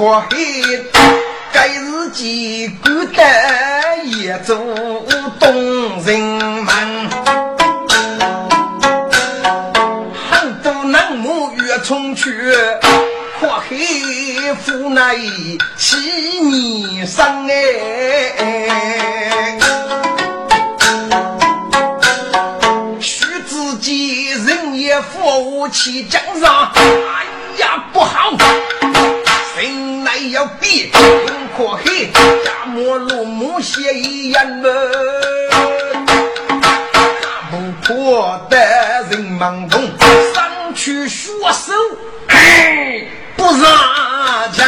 钱用阔黑，该日记孤单也做动人门。很多南母越冲去。阔黑夫乃七年生哎，须自己人也富气江上，哎呀不好，要比用阔黑家母路母血一样么，不破的人懵懂，上去学手哎。不让讲，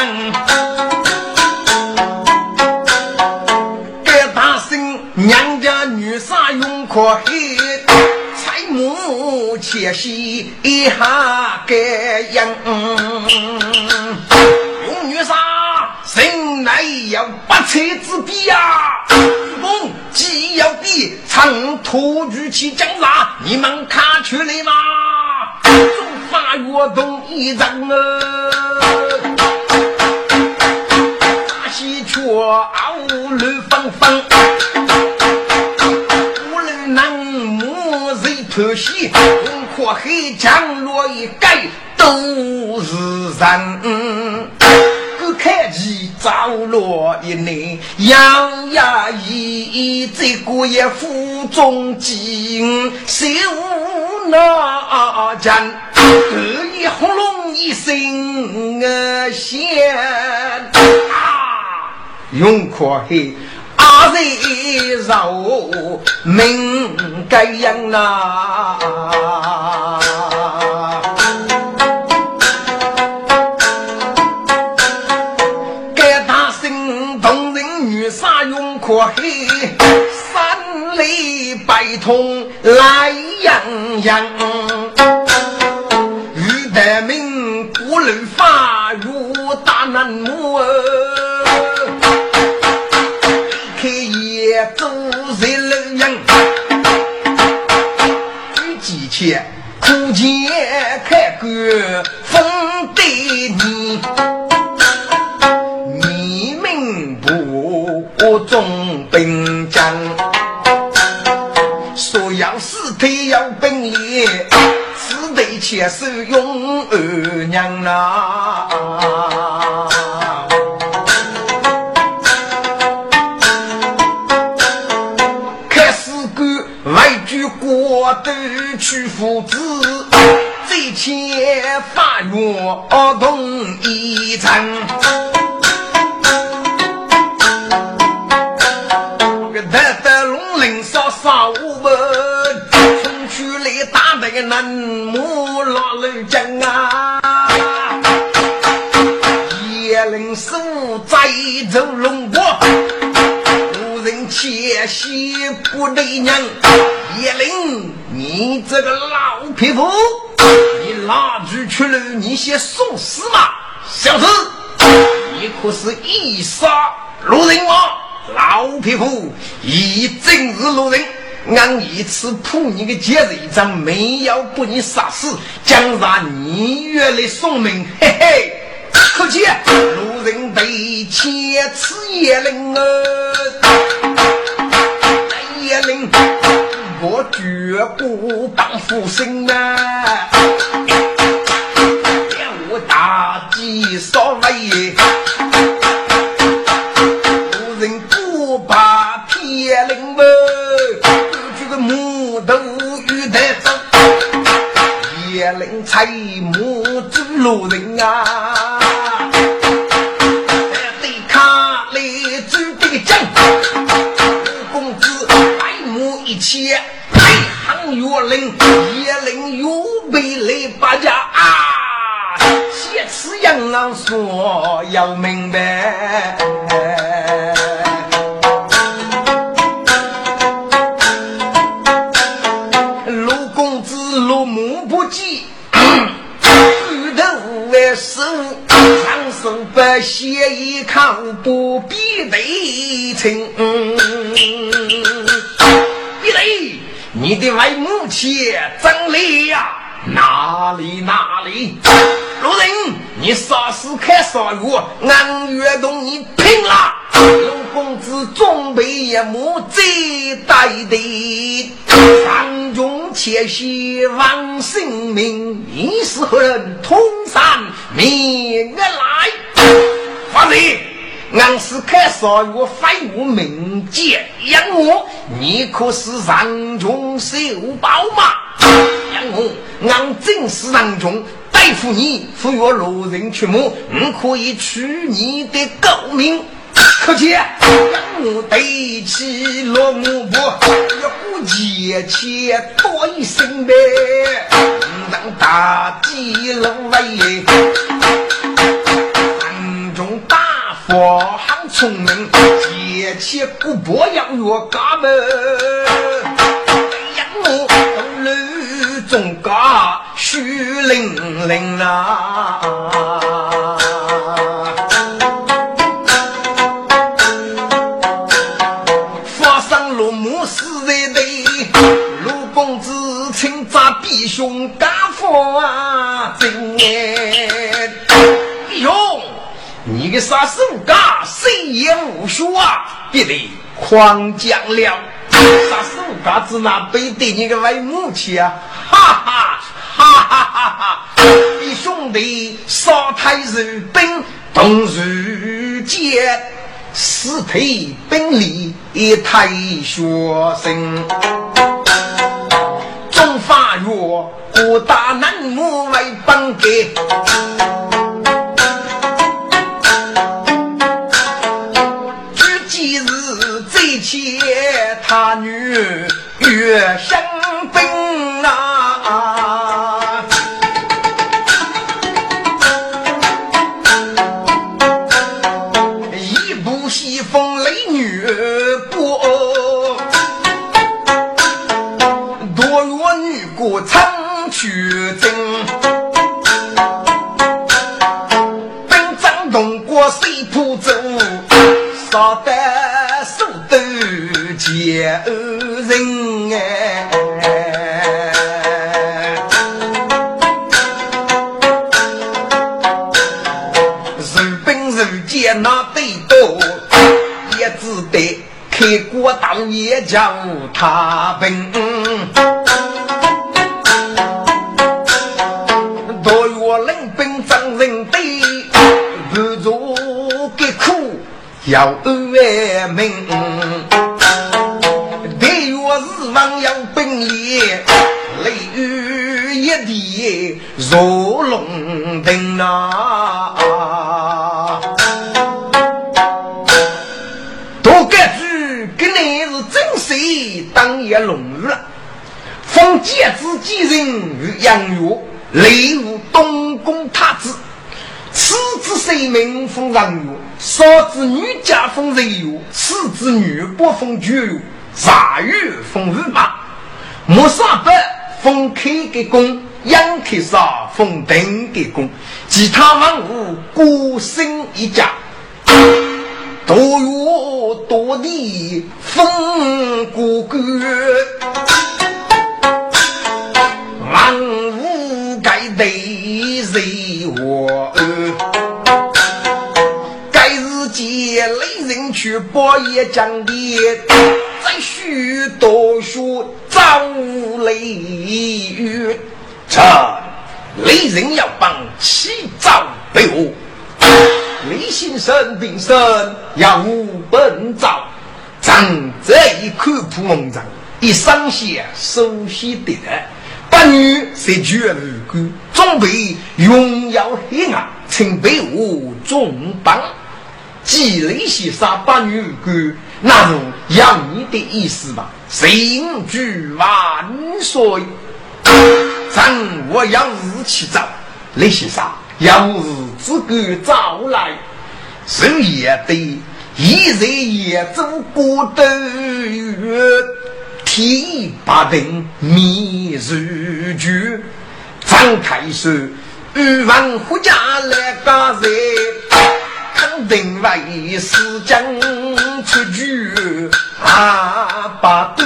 该大声娘家女婿用可黑，财母且息一下该样。比呀，公既要比长途举起江山，你们看出来吗？中发越动一张啊，大喜鹊傲绿芳芳，无论南母谁偷袭，红火黑降落一盖都是人。个开起着落一年，养呀一这个也腹中饥，受那战。得意轰隆一声响啊，用可黑阿贼绕命该样呐，杀用可黑，三雷百通来洋洋。得名古人发如大南木，开业做人人样，举几千苦尽开官封对你，你们不中兵将，所要死腿要本领。对牵手永二娘呐，开始干外举国都去父子，最前发愿同一层，南母老人家啊，叶灵师傅在走龙国，无人窃喜不对娘。叶灵，你这个老匹夫，你哪句出来？你先送死嘛！小子，你可是一杀路人吗？老匹夫，一正是路人。俺一次扑你个节日一张，没有把你杀死，将让你月来送命，嘿嘿，可惜路人被切齿叶灵啊，叶灵我绝不帮夫生啊，我大计所为。财母之路人啊，对卡来走这个将，公子来起北行岳林，叶林岳北来八家啊，写词杨郎说要明白。为师长生不写一康不必对称。一雷，你的外母亲真累呀？哪里哪里？路人，你啥时开啥月？俺月同你拼了！陆公子准备一幕最大的，上中且希望性命，你是何人？通山命来，发令。俺是开少月废物名节养我，你可是上中受报吗？养我，俺正是上中对付你，赴约路人去目，我可以取你的狗命。可见养我对起落幕不，一股节气多一声呗，让大地龙威。我很聪明，节气古柏养月家门，养我路中家虚灵灵啊！发生落幕是在对，陆公子请扎弟兄家父啊，真哎，个杀手家谁也无说啊！别得狂讲了，杀手家子那背对你个外母亲啊！哈哈哈哈哈哈！弟兄弟杀太日本同日间，死退本领太学生，中法院各大南母为本给。越当夜将他本。多月冷本张人对，不如给苦要为民。雷封建之继人于杨岳，雷武东宫太子，次子谁名封上月，少子女家封人月，次子女不封九月，啥月封五马。莫沙伯封开给公，杨开沙封丁给公，其他万物孤身一家，多月多地封孤官，去报也讲的。再许多说遭雷雨，这雷人要帮起早备我。雷先生病身要无本早，咱这一口破蒙章，一上线首先得的。八女是绝路官，准备荣耀黑暗，请备我重帮。积雷先生八女官。那如要你的意思吧？行举万岁，朕我要日去找李先生，要日子个早来，是也得一日也走过的月，提八定密日句，张开手，欲望回家来干人，定为是将出局。啊，把对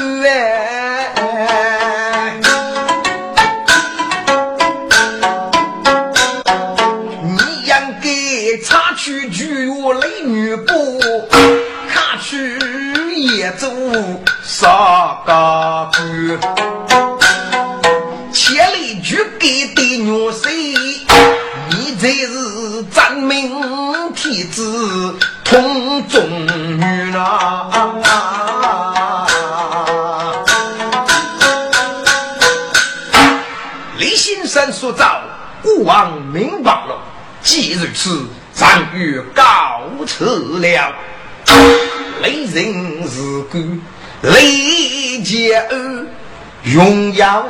你应该擦去菊花泪女不，看去也走啥个步？千里去给的女婿，你是真命天子同中女哪！李先。生所造，孤王明白了。既如此，咱欲告辞了。雷人是官，雷杰恩，荣耀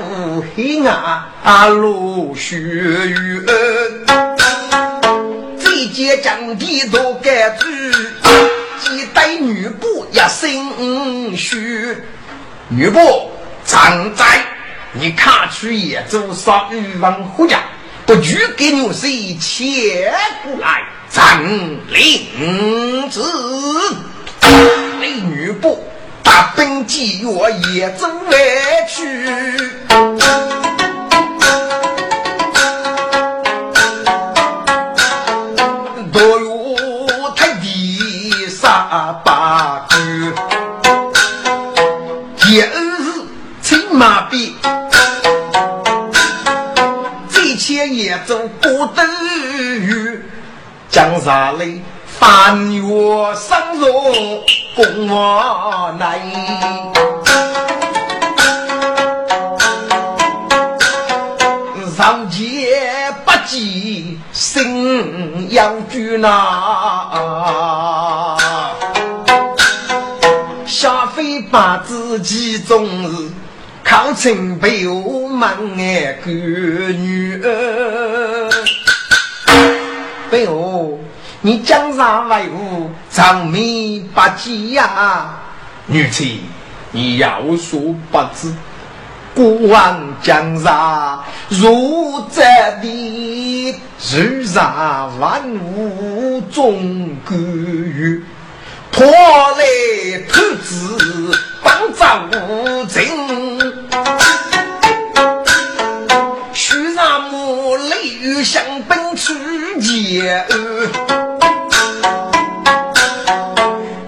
黑暗落雪雨恩。这件将地都该住，几代女部也心虚。女部常在。你看去也做杀欲望虎家，不拘给牛谁牵过来，咱领子美女布大兵几月也走来去，也走不得雨，江山里翻越生若共我难。上街不及心养居呐，下飞把自己终日。靠亲陪我门爱个女儿，陪我你江上为伍长命不吉呀！女婿，你要说不知，古往江上如这地，世上万物终归于。破来兔子帮着无情，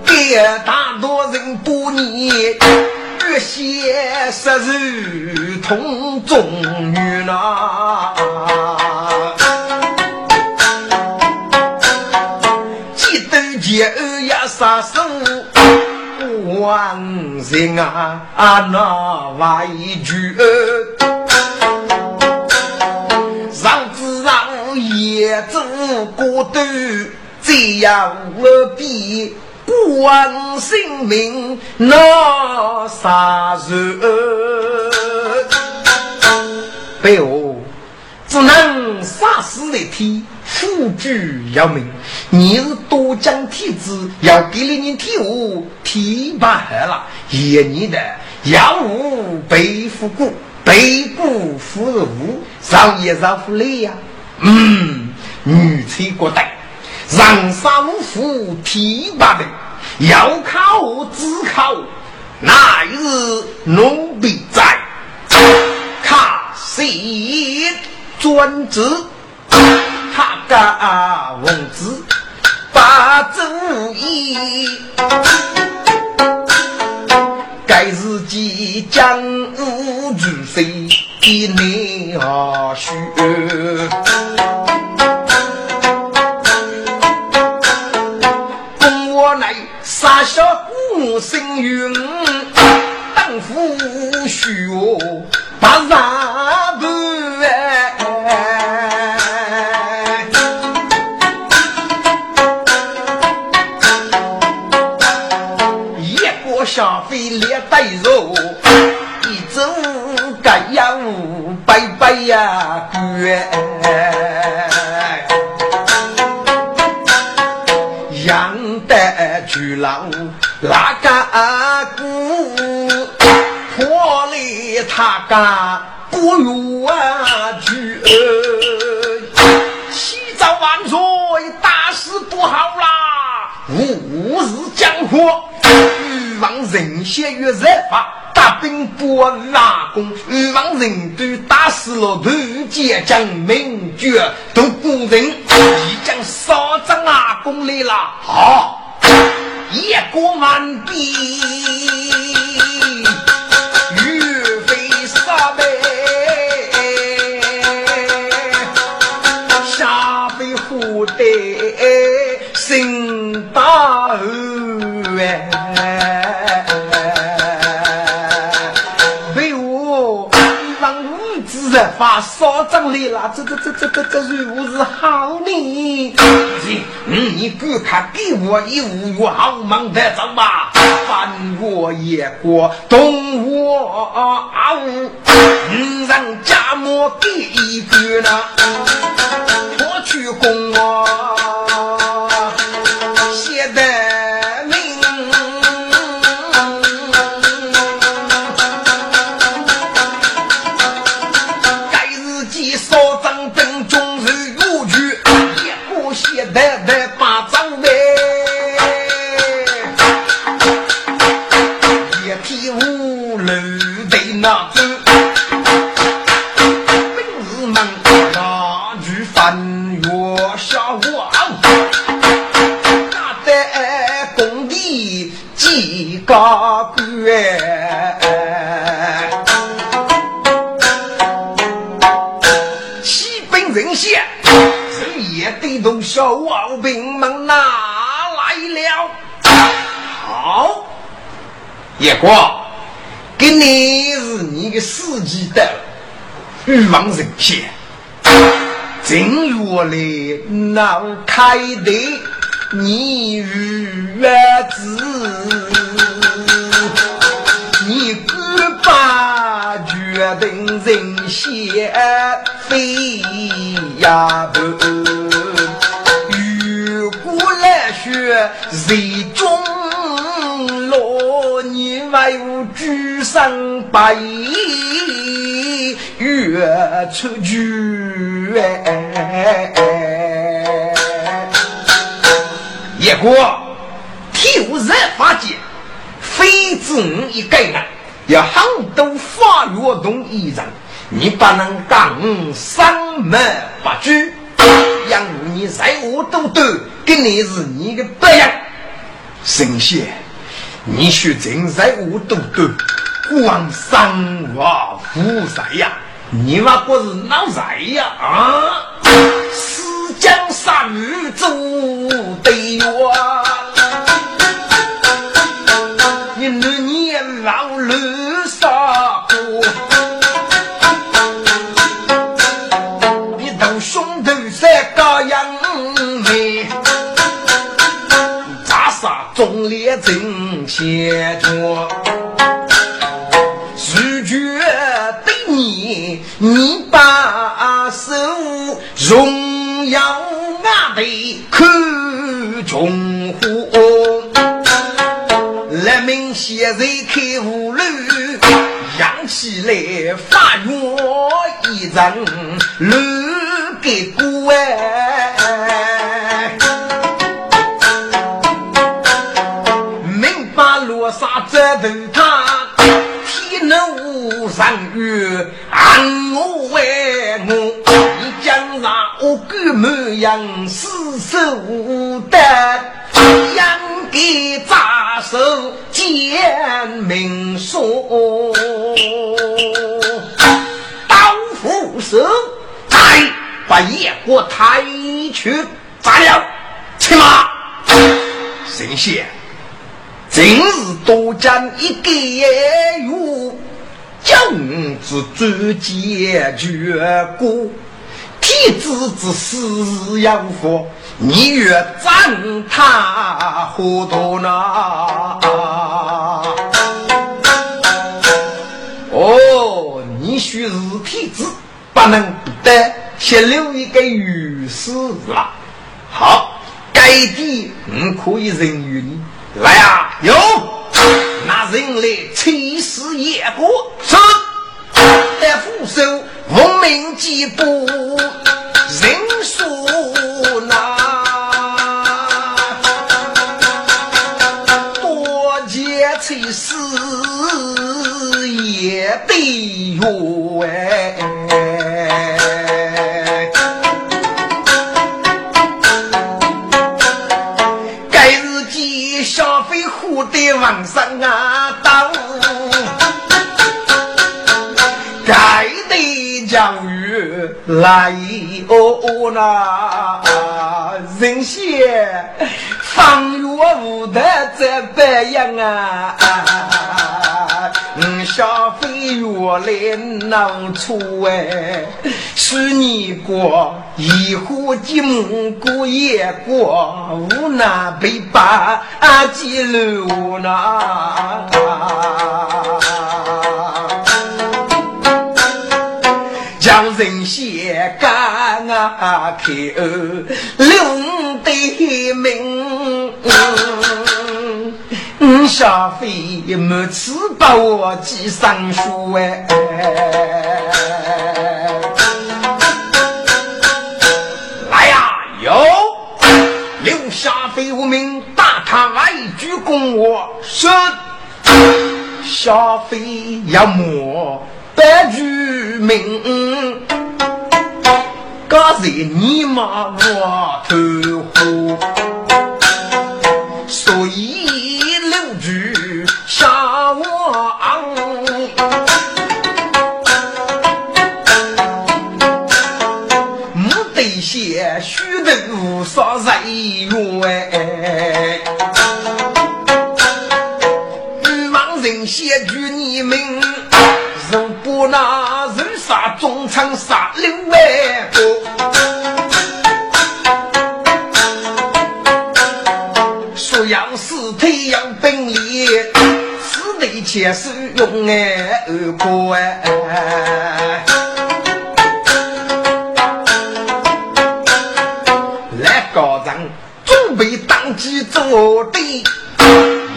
给大多人多年，越写十日同中女呐。杀生万人啊，那外句，让子让也走过头，这样何必不问性命那杀人？背后只能杀死的天。富居要命，你是多江天子，要给了你天下提拔好了，也你的要无背负过，背负富是无，上也上富累呀。嗯，女才国代，人生无福提拔的，要靠自靠，哪日奴婢在，卡谁专职？他家王子把主意，该日即将无主谁的内何孤生云，当夫婿哦，把杀不费列带肉，一走该要拜拜呀，绝。养得巨狼那个姑，破里他个不如啊去。七早万岁，大事不好啦！吾日江湖，欲望人血与热发。大兵不拉弓，欲望人都打死了，团结将名绝，都古人已将杀张阿公来了。好，夜过满地。发烧张来了，这这这这这这如何是好呢？嗯，你赶快给我一五月好忙的走吧，翻过野过东我嗯，让家母给一个呢，我去供我。高叶光，给你是你的司机的欲望人县，正如我的脑开的，你与月子。你敢把决定人先飞呀不？如果来说谁中落，你为我举身白月出局哎！一个天热发节。非子一个人，要很多法律动一人，你不能讲三门八句，养你在我都都，跟你是你的不一样。神仙，你说真在我都都，光三王菩萨呀，你妈不是闹财呀啊？四江三女走对月。忠真先着，拒绝对你，你把手荣耀俺的看中乎？人民现在开无路，扬起来发愿一人路样，死守的，应给扎手见明说，刀斧手，再把夜国抬去炸了，去马，神仙。今日多将一个月，君子专解决过，妻子之死要活，你越赞他糊涂呢？哦，你须是妻子，不能得，先留一个余死了。好，该地你可以任于。来啊，有，拿人来吹死野火，是。的富手文明几步，人说那多结炊事也得用哦那人先方月无得这白样啊。消费越来能出哎，是你过一户金过夜过，无奈被把记录那。将人血干啊口，留得命。小飞没吃把我记上书哎，来呀，有刘小飞无名，大唐外举攻我，是小飞要莫白举名，刚才你骂我头虎，所以。杀我昂，没得些虚头杀人冤，欲望人先举你命，如不那人杀中场杀六万。说要死腿要本领。一切是用爱而过哎，来高人准备当机做的，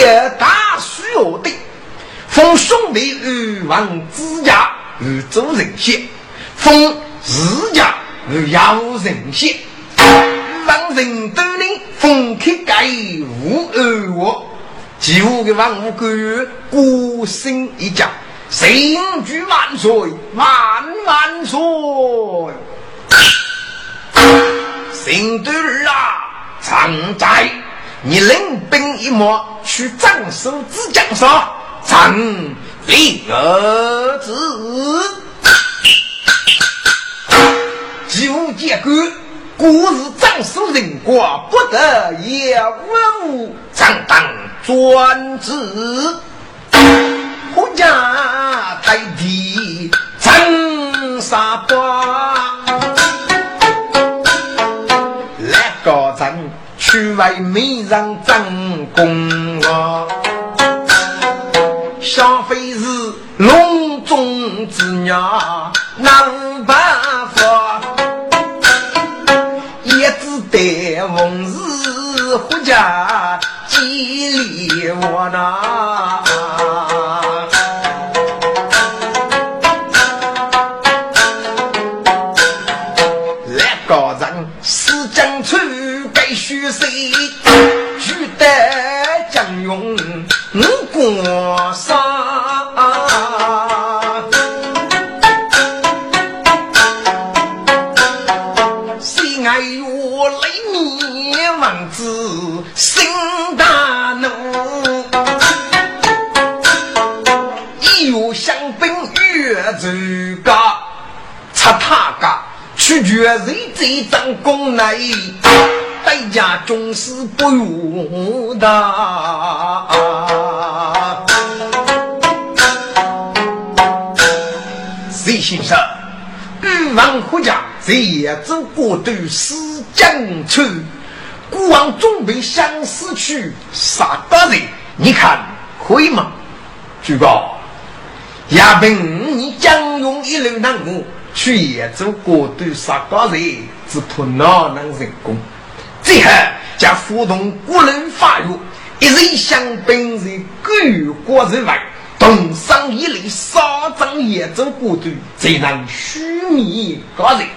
布给大需要的，奉兄弟欲望之家而做人先，奉自家而要人先，欲望人多呢，奉开盖无二我，几乎的万物归孤身一家。神举万岁，万万岁！神队儿啊，常在，你领兵一马去斩首之江上，斩立儿子。就结果，故日斩首人过不得也文武常当专职。国家太地真沙巴，去为美人争功啊！小妃是隆中之娘，难办法，也只得逢日回家吉利我那。拒绝人这张功来，代价总是不用的。谁先生？欲望回家，在野州过渡死江村，孤王准备相思去杀大人，你看可以吗？举报。亚平，你将用一路难过去野州过渡杀大人，只怕哪能成功？最后将发动国人发育，一人降本人，各有国人外。东上一类杀张野州部队，才能虚灭高人。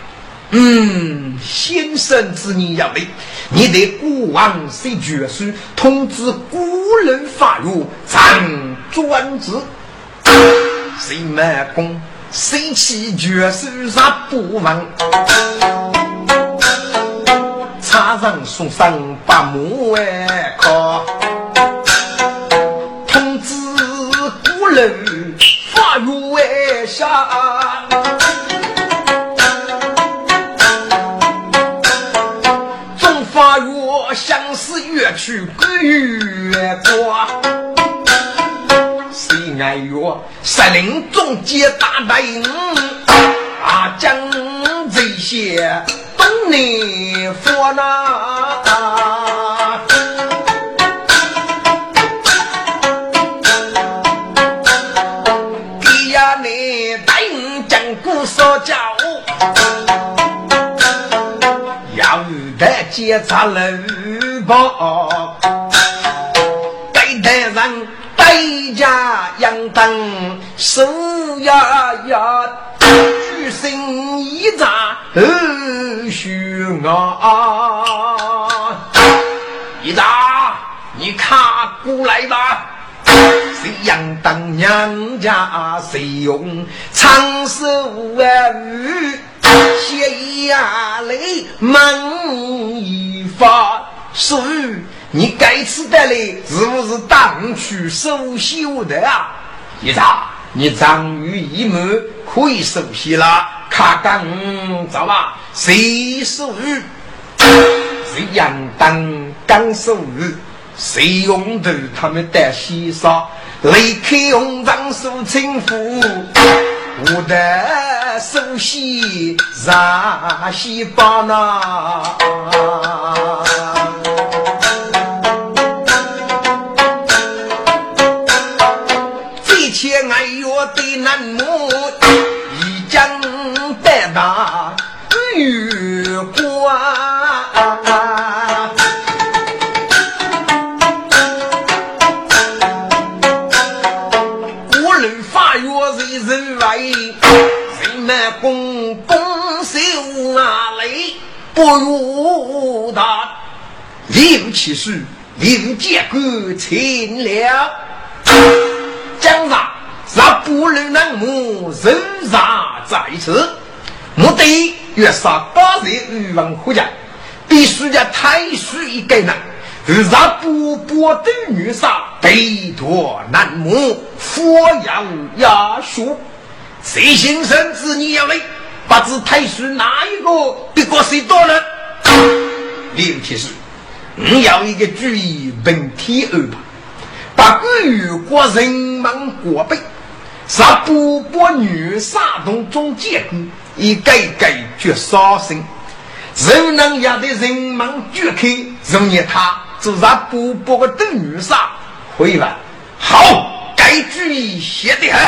嗯，先生之言要对，你得国王谁决书通知古人发育，常专职。谁满功，谁起决书杀不亡。插上送上八木哎靠。人发如为啥？总发如相思越去越过。谁爱月率领众皆大败啊，将这些东南佛那。接查楼报，对待人对家当手呀呀，举身一扎二须啊！一扎，你看过来吧。谁养当娘家，谁用长寿啊？血压泪满一发，所以你该吃的嘞，是不是当去收修的啊？一查，你张于一目可以收息了。卡刚走吧，谁收鱼？谁养当刚收鱼？谁用头他们带西沙？离开红掌手轻抚，我的手心热西巴那。其事，另结果清了。江上让不能难目，人杀在此，目的要杀八人欲望回家，必须将太师一个人，让不波的女杀，背夺难目，佛要压书，谁心生子你要来？不知太师哪一个比过谁多呢？刘提示，你要一个主意，问题安排，把国国人民过背，杀不波女杀动中结果，一改改绝杀生，人能压的人民绝开，容易他就让不波个等女杀回来。好，该主意写得很，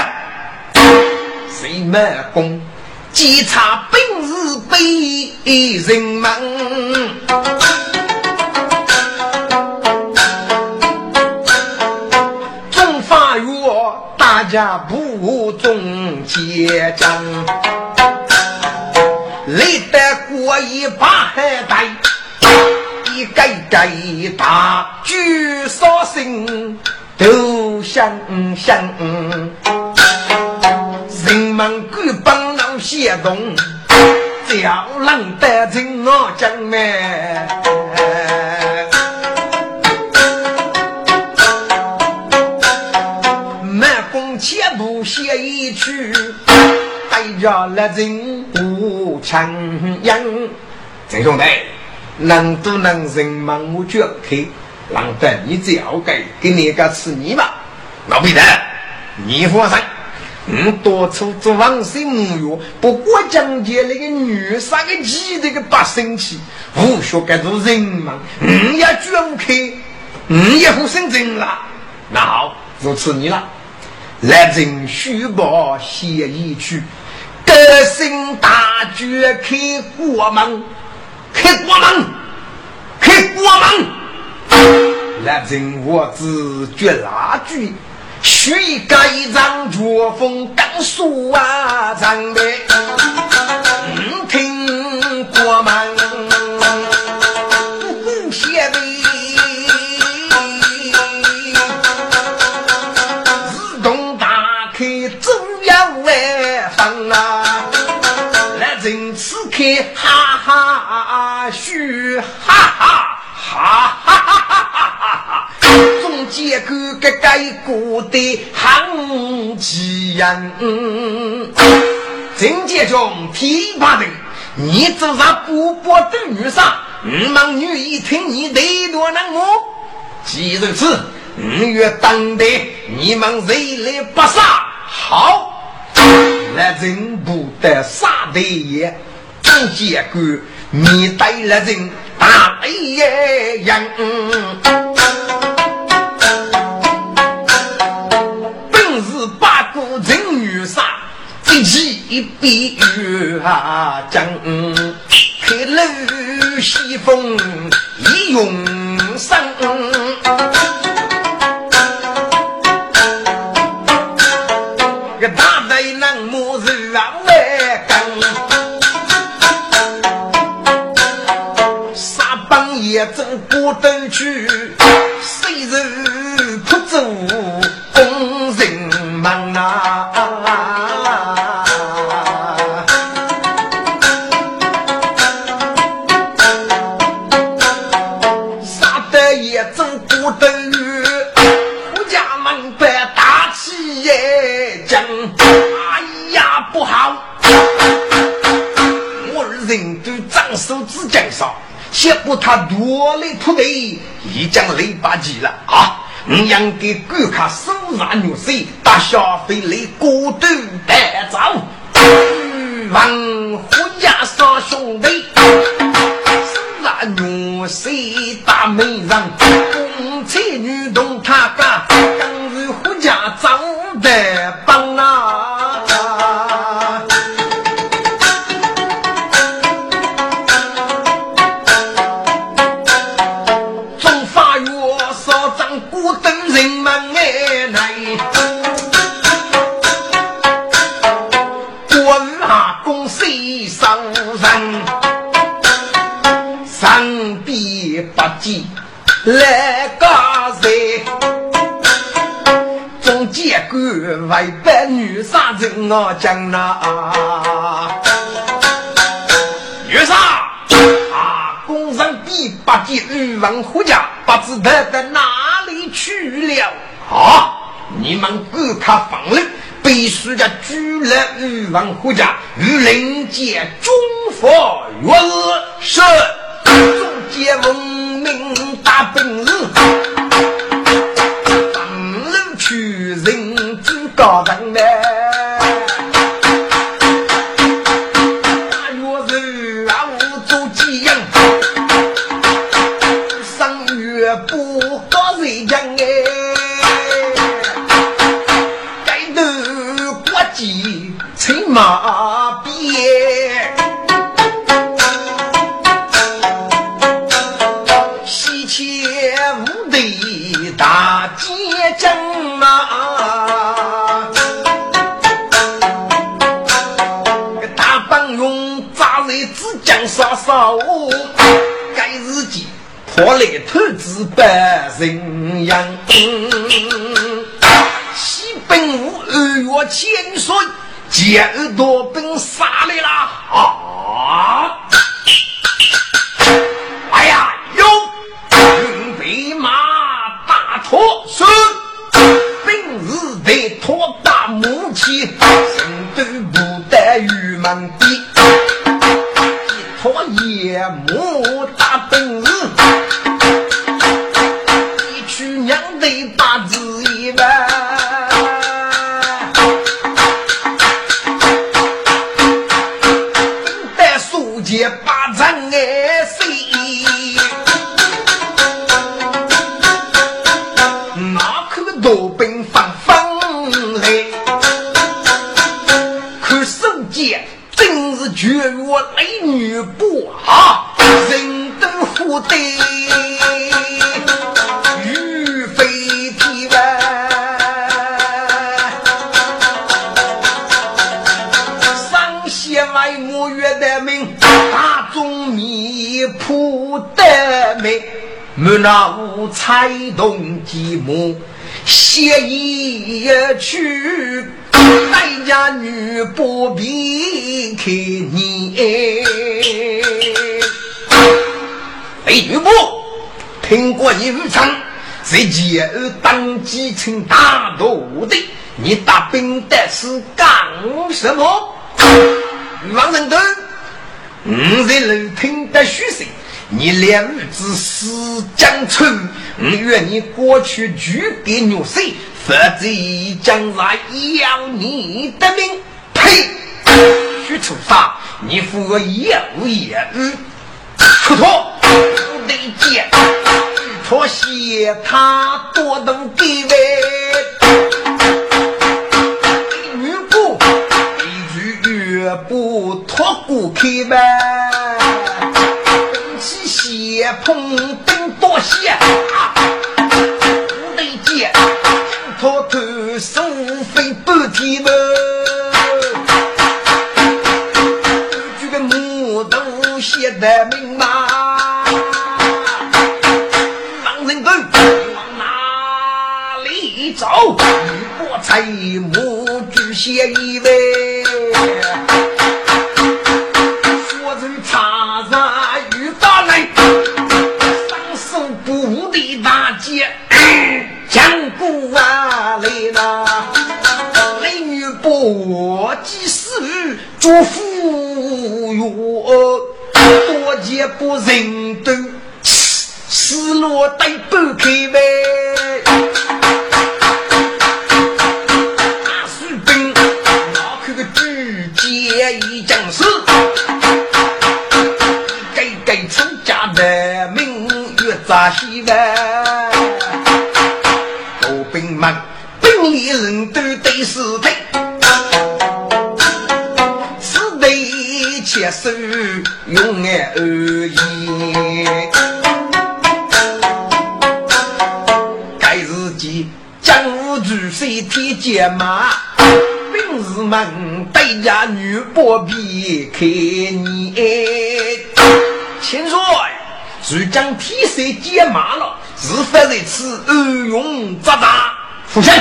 谁满功？稽查本日被人们，家不中结账，累得过一把海带，一盖盖大举杀心都想想，人们各帮。谢东叫人得进我江门，写一曲，带着来人不强硬。陈兄弟，能都能人忙我就开，让得你只要给给你个吃你吧。老彼得，你放心，嗯，多出做王生母药，不过讲解那个女杀个鸡这个不生气，无学该做人忙，嗯，也绝不开，嗯，也不生真了。那好，就吃你了，来人虚报协议去，德兴大举开国门，开国门，开国门，来人我自绝蜡炬。须盖张作风刚肃啊，长的听过吗？哈哈啊嘘哈哈哈哈哈哈哈哈中间哥个该过的很急人嗯金界中提拔的你这娃不不等于杀你们女一听你得多难过既如此五月等待你们谁来不杀？好来人不得杀的也。你带了人打一。本是八股人女杀，一起一比与下将。开了西风一涌上。不等去，结果他夺来土地，已将雷把急了啊！我应给顾客手上牛水，大消费来过度带走。王虎家三兄弟，手上牛水大美人，公才女同他家，刚是虎家长得来嘎谁？中间官外边女杀人啊，将啊女杀啊，工上第八届玉文护驾，不知他到哪里去了啊？你们各他房人，必须要拘来玉文护驾，与灵界中佛原是中间翁。大本事，上路去人之高人。杀杀我，该日记破来投资百人样。西本无二月千岁，接二多兵杀来了啊！哎呀，有准备马大拖是，本日得拖大木器，身都不得。我夜幕大灯一去娘的八字一半在树街八咱爱谁我那无才动寂寞，写一曲，待家女不必看你。哎，女不听过你武唱，在前儿当基层大都的，你打兵的是干什么？王仁德，我在楼听得虚声。你两日之死将出，我愿你过去拒给牛婿，否则将来要你的命。呸！许处杀，你负我有言语，出脱不得见，脱鞋他多能给位，女不一句越不脱骨开呗。碰灯多些，不得见，偷偷收费半天嘛。这个木头写的明码，让人问往哪里走？玉波彩木举写一位。祝福哟，多见不认得，失落带不开呗。大士兵，那可个举剑一将士，给给出家的命越扎西呗。接受用爱而言，该日记江湖主谁提剑马？兵士们对家女不必看你。听说谁将替谁解马了？是否在此暗用扎扎？父亲。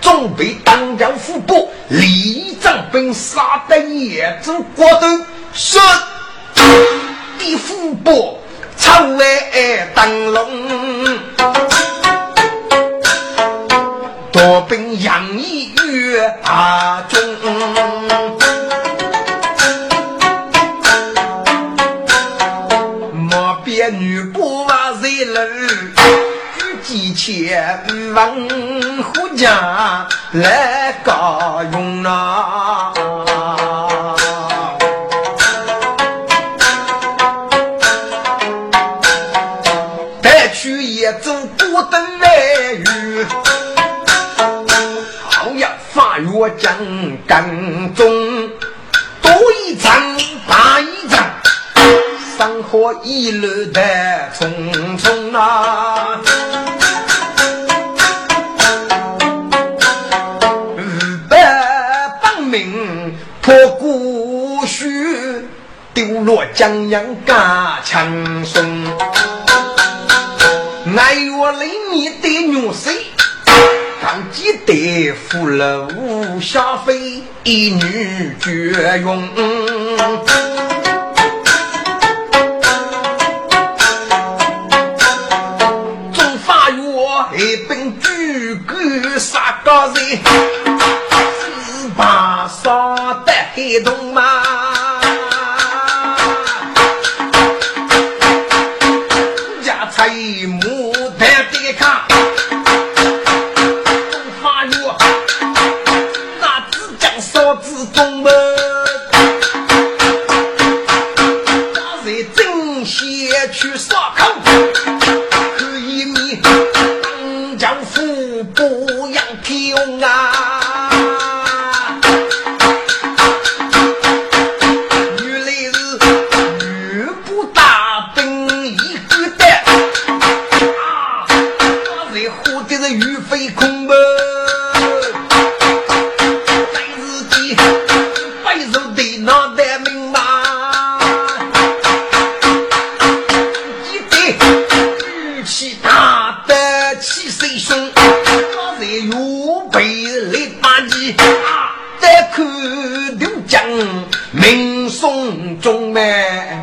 准备当家副部李长兵杀得眼珠光头，说地副部朝外灯笼，多兵杨义月阿中，莫别女不把人了。几千万户家来高用啊！带去一走不得来雨，好呀，发月将干中，多一张大一张，山河一路的匆匆啊！江洋嘎枪声。爱我里你的女婿，刚记得付了无下费，一女绝用。中法院一本举个啥个人？打得气势雄，我这预备来把你再看刘江，名送中脉。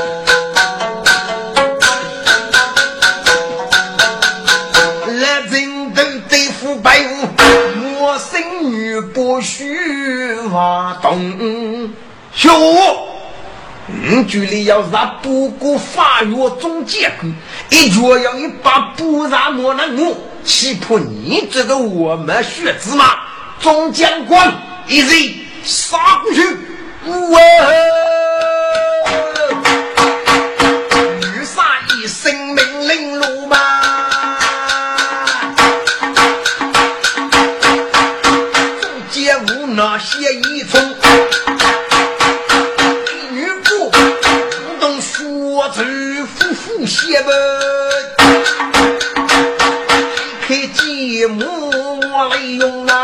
发动。小五，距离要让不过法院总监，一脚要一把不让莫能我。岂不你这个我们学子吗？总将官一人杀过去，哇！欲杀一生命令路吗？总监无那些妇写不。莫来用啊！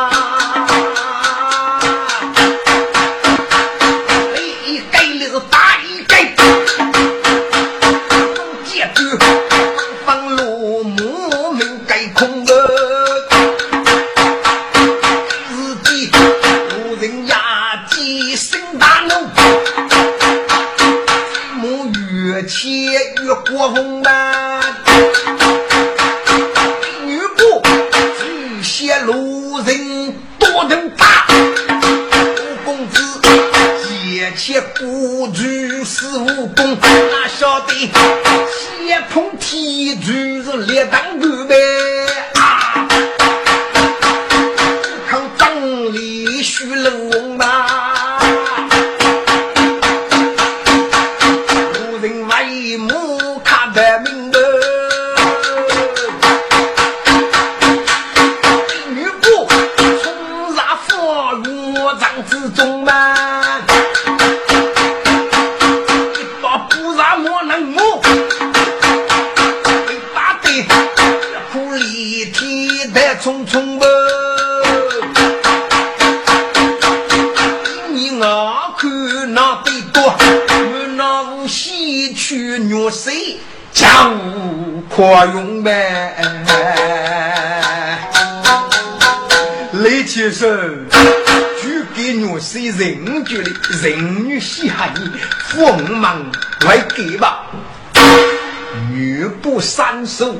人女稀罕，锋芒来给吧。女不三手，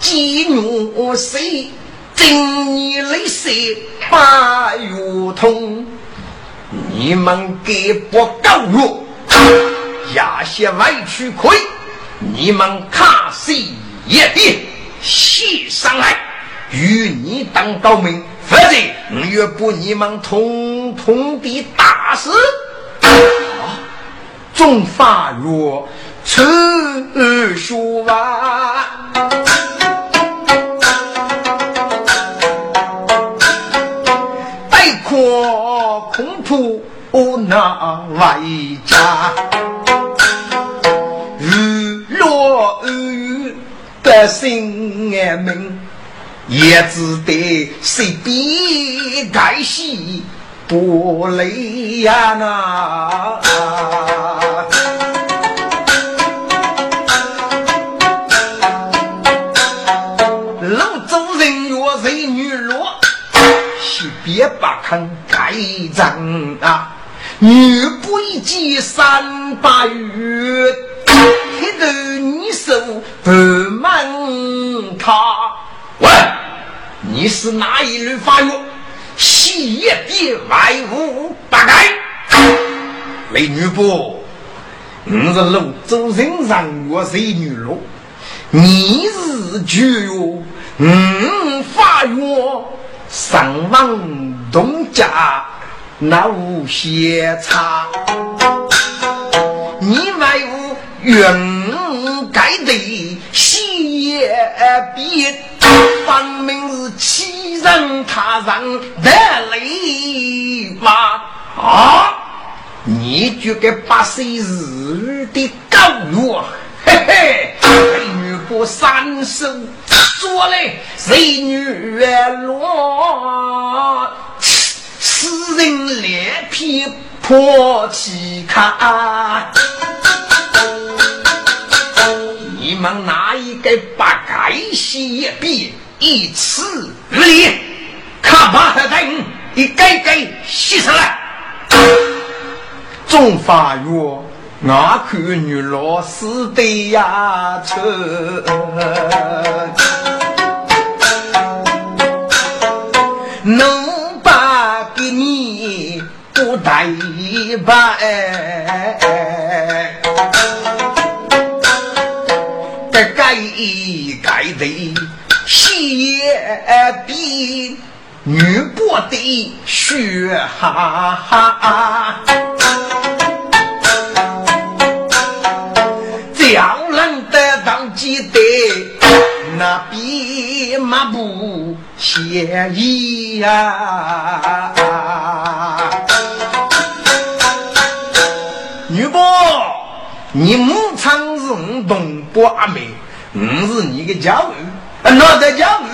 鸡虐谁？今年泪水八月痛，你们给不够我，压些委屈亏，你们卡西也得写上来，与你当高明，否则我越不你们统统的打死。众法若此书啊。我恐怖那外家，日落雨得心爱命，也只得随便改戏不累呀那。别把坑盖脏啊！女不一计三八月，黑头你手不满他。喂，你是哪一路发育？西也比外无八改。美女不，我是泸州人上我是女罗，你是绝哟，嗯，发育。上王东家那无邪差，你外无原该的谢笔，分明是欺人他人的雷吗？啊！你就该八岁日的狗肉，嘿嘿，女不三手。说嘞，谁女罗，此人脸皮破气看。你们哪一个把该洗笔一次离？看把他等一该该洗出来。中法院，我看女老师的牙齿，能把给你不打一哎，得改一改的血比女不得血。哈哈得那笔马不？谢意呀，女伯，你母亲是我东伯阿妹，我是你的家务，那在家务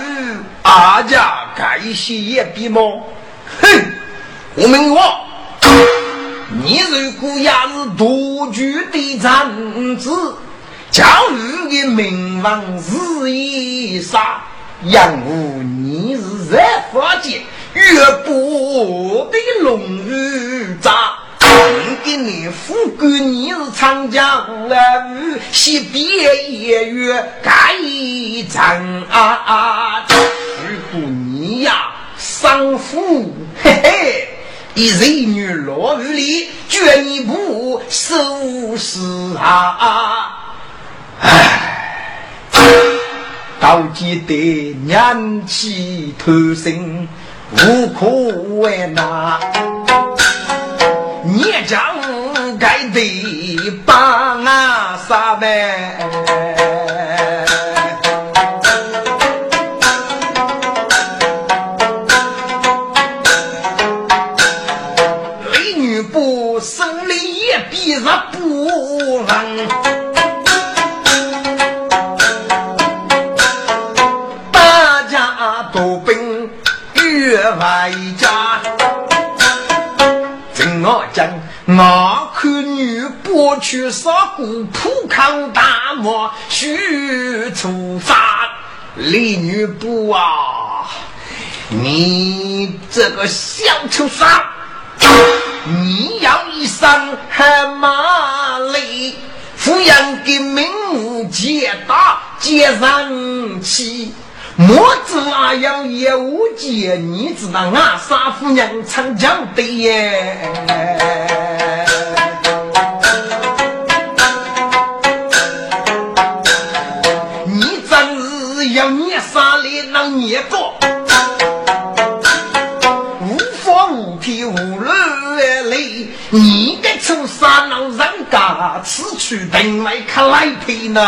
阿家该写也笔吗？哼，我问我，你如果也是独居的长子，家务的名望是一啥？养无你是在发间，越不的龙鱼渣。我给你富贵，你是长江五五，西边也越盖章啊啊！如果你呀丧父，嘿嘿，一人女落雨里，绝你不收拾啊啊！唉。到记得年纪偷生无可为那，你将该得帮啊啥呗？外家，听我讲，我看女伯去杀古铺康大漠，许出杀李女伯啊！你这个小畜生，你要一生还马累，抚养的名皆大皆人气。莫知那样也无解，你知道俺傻夫娘常讲的耶。你真是要捏啥里能捏着，无法无天无泪泪，你个臭傻能人家此去等来看来陪呢？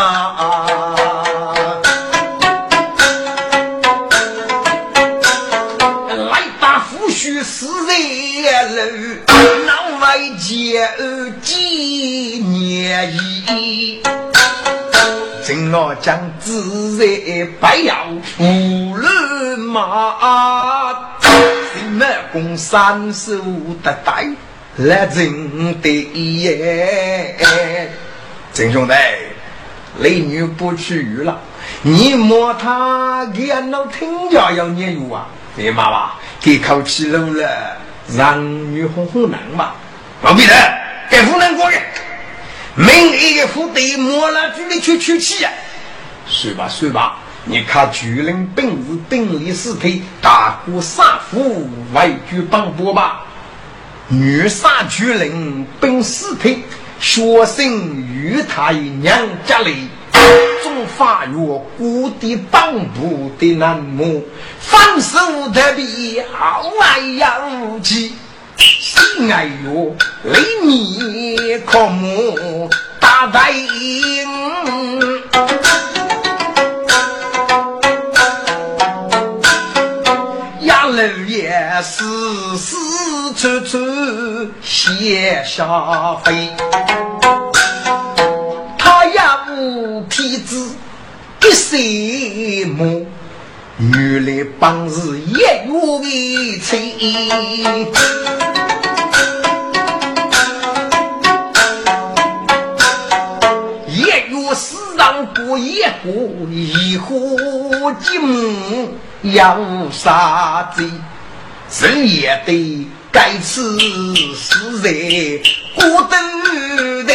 人楼，难为结几年意。今我将自在白腰无乱马，新马公三十五的带来真的耶！郑兄弟，雷女不去了，你摸他给俺老听家要念有啊？哎妈妈，给口气路了，让女哄哄男嘛？老彼得，给湖南过来。明一个副队摸了距离去取气啊！睡吧算吧，你看巨人本日顶礼四腿，大鼓杀虎外举帮波吧。女杀巨人本四腿，学生与他娘家里，中发月古的帮部的男模，反手特别好爱呀无忌。哎哟，为你可莫大白鹰，呀楼也是处处写下飞，也无皮子一岁木。原来本是一月为妻，一月四上过一过，一户金要杀贼，人也得该吃死人孤灯台。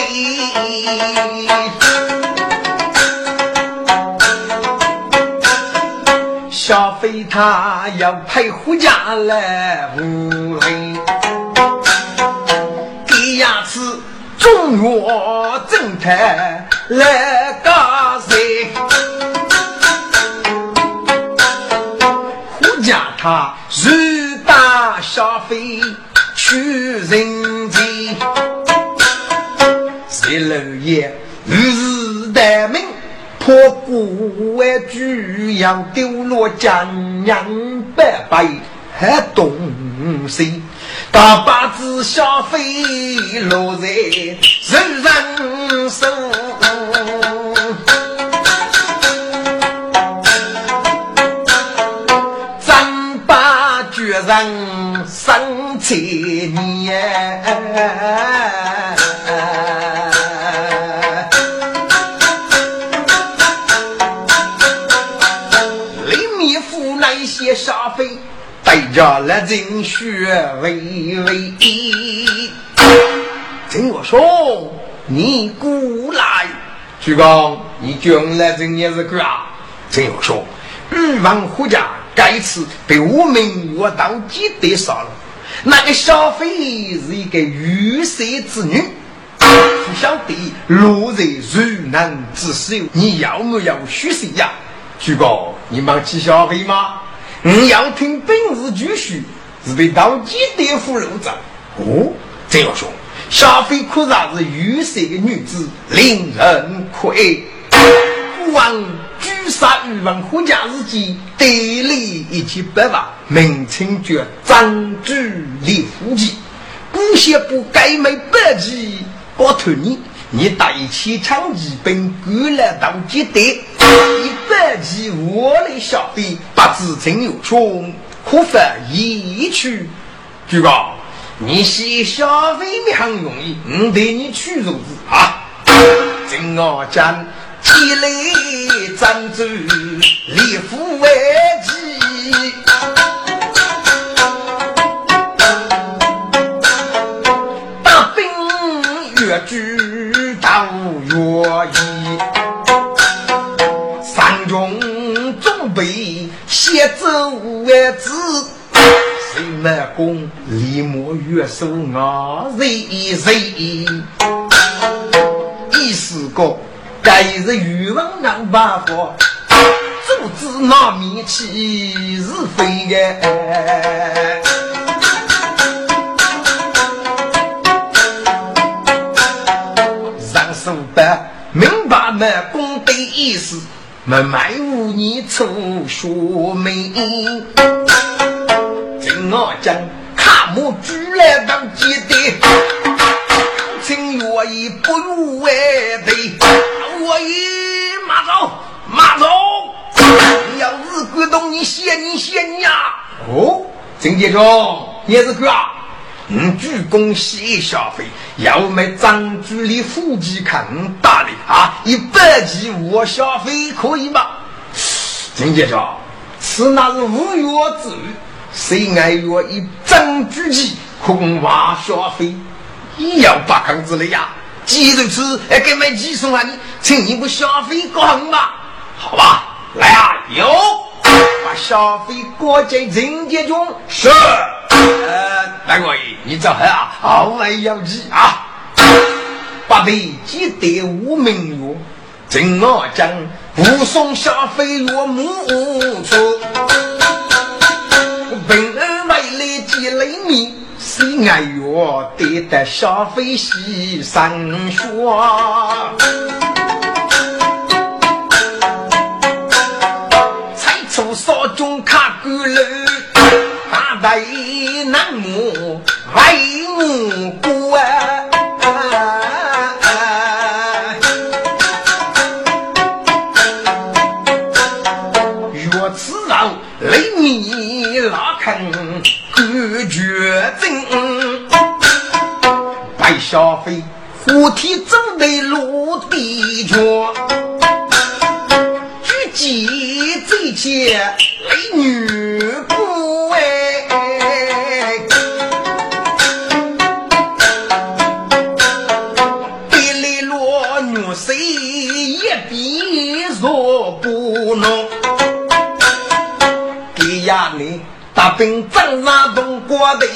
小飞他要陪回家来无人，第二次中药正太来高山，回家他如打小飞去人间，谁老爷如是待命。破鼓为举要丢落江洋百百还东西，大把子消费落在人人手，咱把巨人生千年。着那人血微微，听我说，你过来，徐刚，你将来这也是个啊？听我说，欲望回家，该次被我们我到几得杀了。那个小飞是一个玉色之女，不晓得落在如难之手，你要没有虚实呀？徐刚，你忘记小飞吗？你要听本日句序，是被当街对付肉着。哦，这样说，小飞可然是玉色的女子，令人可爱。父王举杀欲望回家日记，得理一千百万，名称叫张举立夫妻，不写不该没百计，我托你。你带起枪骑兵过来当接待，一百骑我来消费，不知真有穷，可否一去？举高，你写小费没很容易，我带你去如子啊！今我将积累珍珠，立富为写奏万字，谁满弓立马月手啊，人人意思个，该是欲望难办法，阻止那面起是非个。明白满功的意思，没埋无你出说明。听我讲，卡木举来当接待，情愿意不如外地，我一马走，马走！你要是感动，你谢你谢你呀！哦，郑杰忠，你是哥啊？嗯，鞠躬谢小费，要买张局里夫妻看大的啊！一百几我消费可以吗？郑杰忠，此那是五月之日，谁爱约一张举旗，空话消费，一要八杠子的呀！既如此，还给买几送啊你，请你不消费高兴吧？好吧，来啊，有把消费过在人间中是。呃，大哥你走啊，好来要急啊！八辈记得无名月，正我讲武松消费若木出，本儿买来几雷米。谁爱哟？得得小飞西山说，为木姑啊！若此肉雷米拉坑。决定，白小飞，虎体走的路地脚，举鸡贼切雷女不哎，大兵张那东国的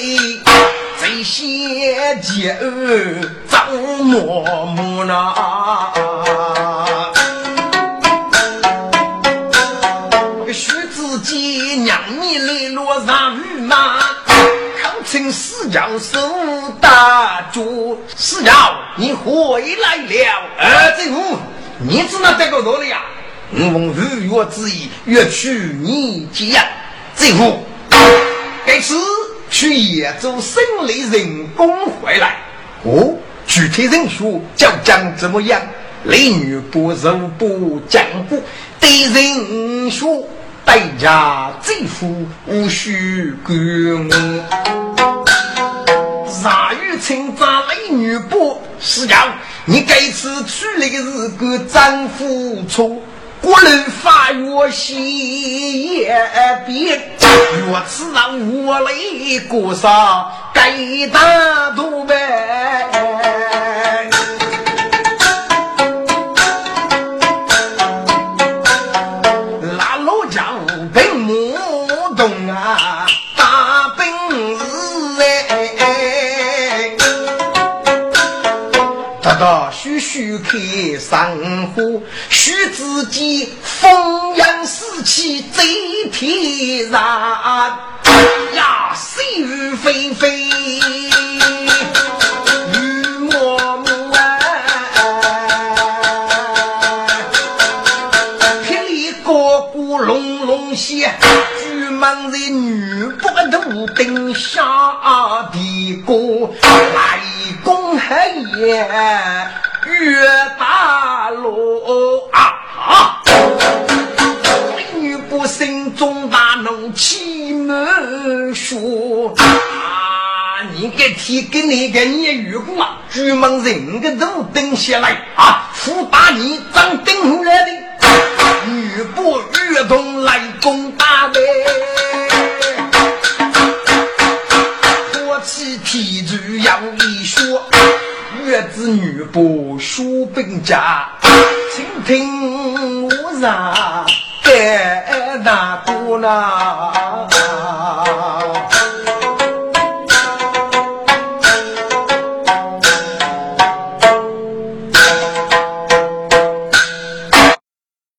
贼先接儿张嬷嬷呐，徐子杰娘你来落上雨马，考称四将手大主，四将你回来了，儿子，你只能得个多了呀？我奉日月之意，约取你见，这夫。这次去野州生理人工回来，哦，具体人数就将怎么样？雷女不肉不讲不，对人说代价最付无需管我。啥雨称赞雷女不？是讲你这次去那个是个丈夫错。国人发月喜也别，月此让我来过上该大度呗。须开山河，须自己风扬四起贼天然呀，细雨霏霏，雨蒙蒙啊，霹雳高鼓隆隆响，举满在女不头顶下的歌，来攻黑夜。岳大罗啊！女不心中大怒，气满说啊！你个天给你个你遇过啊？专门人个都顶下来啊！福大你长顶来的，女不越动来攻打的，我起天主要一。月子女不书本家，请听我上该大姑娘。